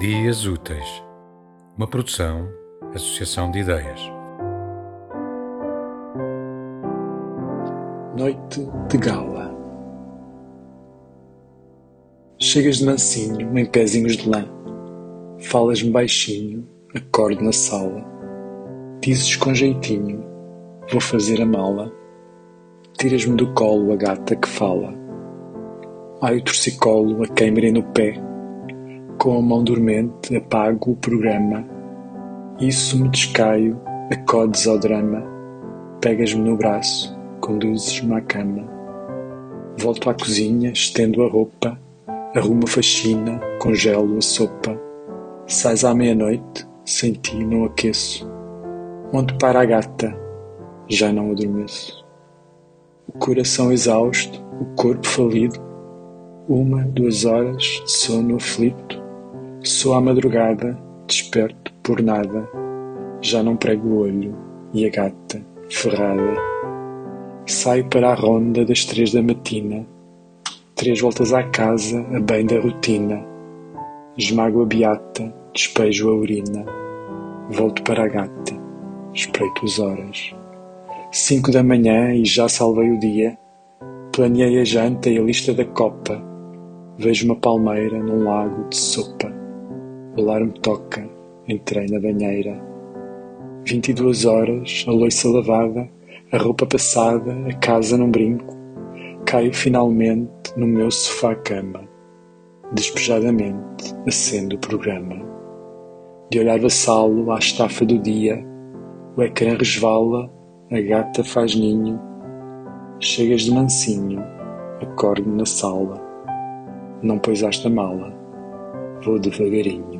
Dias Úteis, uma produção, associação de ideias. Noite de gala. Chegas de mansinho em pezinhos de lã, falas-me baixinho, acorde na sala, dizes com jeitinho, vou fazer a mala, tiras-me do colo a gata que fala, ai o torcicolo a queimere no pé com a mão dormente apago o programa. Isso me descaio, acodes ao drama. Pegas-me no braço, conduzes-me à cama. Volto à cozinha, estendo a roupa, arrumo a faxina, congelo a sopa. Sais à meia-noite, sem ti não aqueço. Onde para a gata, já não adormeço. O coração exausto, o corpo falido, uma, duas horas de sono aflito, Sou à madrugada, desperto por nada, já não prego o olho e a gata, ferrada. Saio para a ronda das três da matina, três voltas à casa, a bem da rotina. Esmago a beata, despejo a urina, volto para a gata, espreito as horas. Cinco da manhã e já salvei o dia, planeei a janta e a lista da copa. Vejo uma palmeira num lago de sopa. O alarme toca, entrei na banheira. Vinte e duas horas, a louça lavada, a roupa passada, a casa num brinco. Caio finalmente no meu sofá-cama. Despejadamente acendo o programa. De olhar vassalo à estafa do dia, o ecrã resvala, a gata faz ninho. Chegas de mansinho, acordo na sala. Não poisaste a mala, vou devagarinho